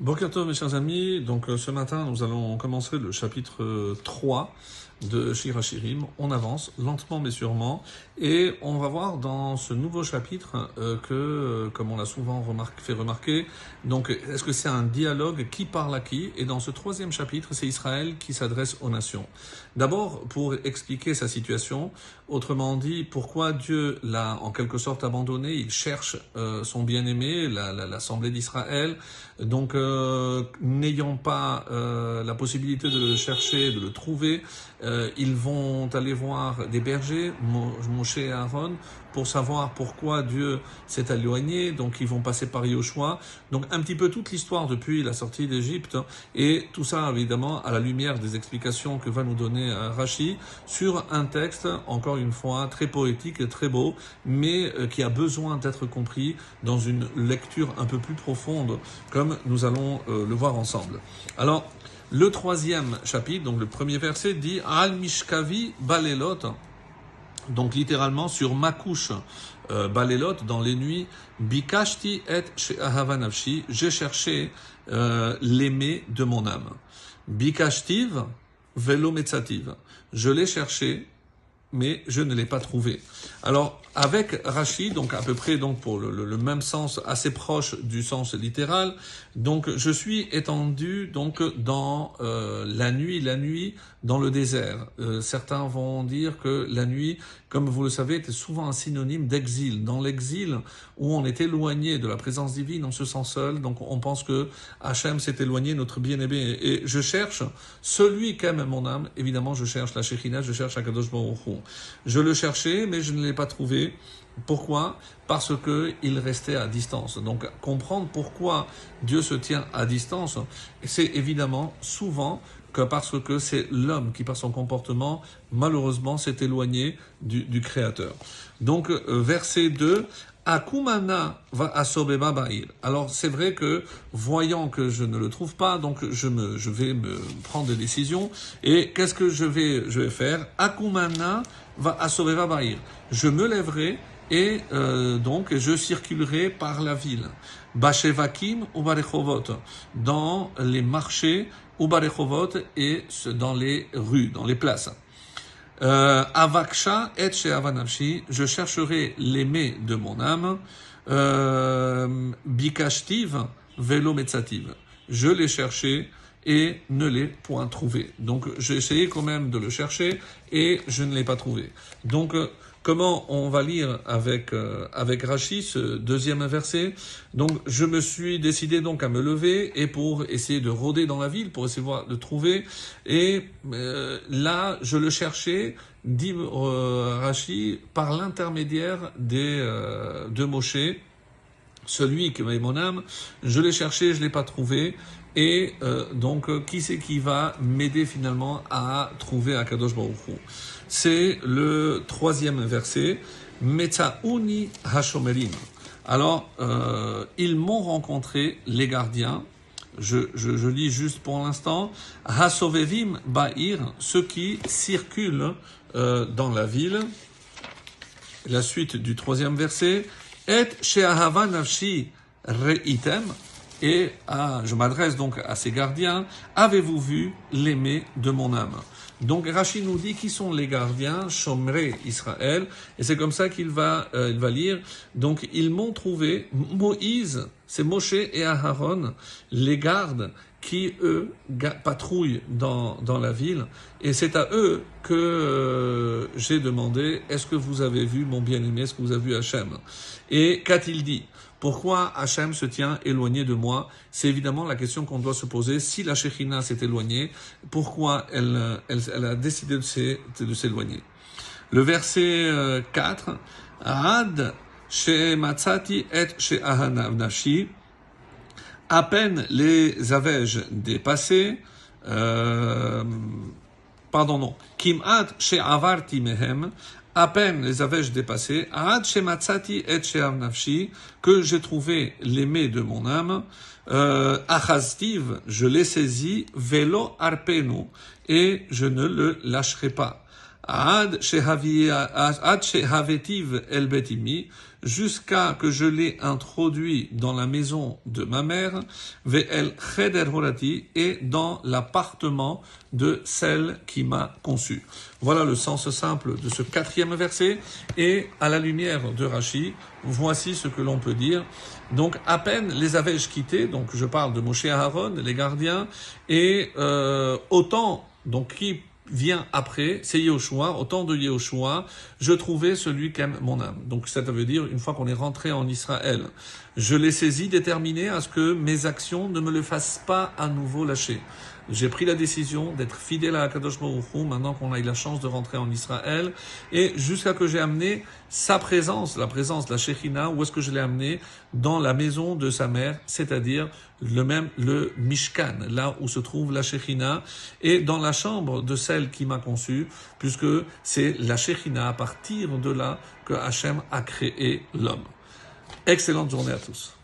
Bonjour mes chers amis, donc euh, ce matin nous allons commencer le chapitre 3 de Shirachirim. On avance lentement mais sûrement et on va voir dans ce nouveau chapitre euh, que, euh, comme on l'a souvent fait remarquer, donc est-ce que c'est un dialogue qui parle à qui? Et dans ce troisième chapitre, c'est Israël qui s'adresse aux nations. D'abord pour expliquer sa situation, autrement dit, pourquoi Dieu l'a en quelque sorte abandonné, il cherche son bien-aimé, l'assemblée d'Israël, donc euh, n'ayant pas euh, la possibilité de le chercher, de le trouver, euh, ils vont aller voir des bergers, Moshe et Aaron, pour savoir pourquoi Dieu s'est éloigné. Donc ils vont passer par Yoshua. Donc un petit peu toute l'histoire depuis la sortie d'Égypte et tout ça évidemment à la lumière des explications que va nous donner Rashi sur un texte encore une fois très poétique et très beau, mais qui a besoin d'être compris dans une lecture un peu plus profonde, comme nous allons euh, le voir ensemble. Alors, le troisième chapitre, donc le premier verset, dit Al Mishkavi Balelot, donc littéralement sur ma couche euh, dans les nuits, Bikashti et Sheahavanavshi, j'ai cherché euh, l'aimer de mon âme. Bikashtiv Velo Metzativ, je l'ai cherché, mais je ne l'ai pas trouvé. Alors, avec Rachid, donc à peu près donc pour le, même sens, assez proche du sens littéral, donc je suis étendu donc dans euh, la nuit, la nuit dans le désert. Euh, certains vont dire que la nuit, comme vous le savez, est souvent un synonyme d'exil. Dans l'exil où on est éloigné de la présence divine, on se sent seul, donc on pense que Hachem s'est éloigné, notre bien-aimé. Et je cherche celui qu'aime mon âme. Évidemment, je cherche la Shekhina, je cherche Akadosh Baruch Je le cherchais, mais je ne l'ai pas trouvé. Pourquoi? Parce que il restait à distance. Donc comprendre pourquoi Dieu se tient à distance, c'est évidemment souvent que parce que c'est l'homme qui, par son comportement, malheureusement, s'est éloigné du, Créateur. Donc, euh, verset 2, Akumana va asobeba ba'ir. Alors c'est vrai que voyant que je ne le trouve pas, donc je me, je vais me prendre des décisions. Et qu'est-ce que je vais, je vais faire? Akumana va asobeba ba'ir. Je me lèverai et euh, donc je circulerai par la ville. Bashevakim ou dans les marchés ou et dans les rues, dans les places. Euh, Avaksha et Avanavshi, je chercherai l'aimé de mon âme. Euh, Bikashtiv, velo metzativ. Je l'ai cherché et ne l'ai point trouvé. Donc j'ai essayé quand même de le chercher et je ne l'ai pas trouvé. Donc Comment on va lire avec euh, avec Rashi ce deuxième verset? Donc je me suis décidé donc à me lever et pour essayer de rôder dans la ville pour essayer de trouver. Et euh, là je le cherchais dit euh, par l'intermédiaire des de Moshe celui qui m'a mon âme, je l'ai cherché, je l'ai pas trouvé, et donc qui c'est qui va m'aider finalement à trouver Akadosh Baruch c'est le troisième verset. Metzauni Hashomerim. Alors, euh, ils m'ont rencontré, les gardiens. Je, je, lis juste pour l'instant. Hasovevim Ba'ir, ceux qui circulent euh, dans la ville. La suite du troisième verset. Et Sheahava Nafshi Reitem. Et je m'adresse donc à ces gardiens. Avez-vous vu l'aimer de mon âme? Donc Rachid nous dit qui sont les gardiens, Shomré Israël, et c'est comme ça qu'il va, euh, il va lire. Donc ils m'ont trouvé, Moïse, c'est Moshe et Aharon, les gardes qui, eux, patrouillent dans, dans la ville. Et c'est à eux que euh, j'ai demandé, est-ce que vous avez vu mon bien-aimé, est-ce que vous avez vu Hachem? Et qu'a-t-il dit? Pourquoi Hachem se tient éloigné de moi? C'est évidemment la question qu'on doit se poser. Si la Shekhinah s'est éloignée, pourquoi elle, a décidé de s'éloigner? Le verset 4, euh, Ad she matzati et nashi, à peine les avais-je dépassés, euh, pardon non, kim'at avarti mehem, à peine les avais-je dépassés, et que j'ai trouvé l'aimé de mon âme, euh, je l'ai saisi, velo arpenu, et je ne le lâcherai pas. Ad shehavetiv el betimi, jusqu'à que je l'ai introduit dans la maison de ma mère, ve'el cheder horati, et dans l'appartement de celle qui m'a conçu. Voilà le sens simple de ce quatrième verset, et à la lumière de Rashi, voici ce que l'on peut dire. Donc, à peine les avais-je quittés, donc je parle de Moshe Aaron, les gardiens, et euh, autant, donc qui vient après, c'est Yehoshua, au temps de Yehoshua, je trouvais celui qu'aime mon âme. Donc ça veut dire, une fois qu'on est rentré en Israël, je l'ai saisi, déterminé à ce que mes actions ne me le fassent pas à nouveau lâcher. J'ai pris la décision d'être fidèle à Akadosh Baruch maintenant qu'on a eu la chance de rentrer en Israël, et jusqu'à que j'ai amené sa présence, la présence de la Shekhinah, où est-ce que je l'ai amené? Dans la maison de sa mère, c'est-à-dire le même, le Mishkan, là où se trouve la Shekhinah, et dans la chambre de celle qui m'a conçu, puisque c'est la Shekhinah, à partir de là, que Hachem a créé l'homme. Excellente journée à tous.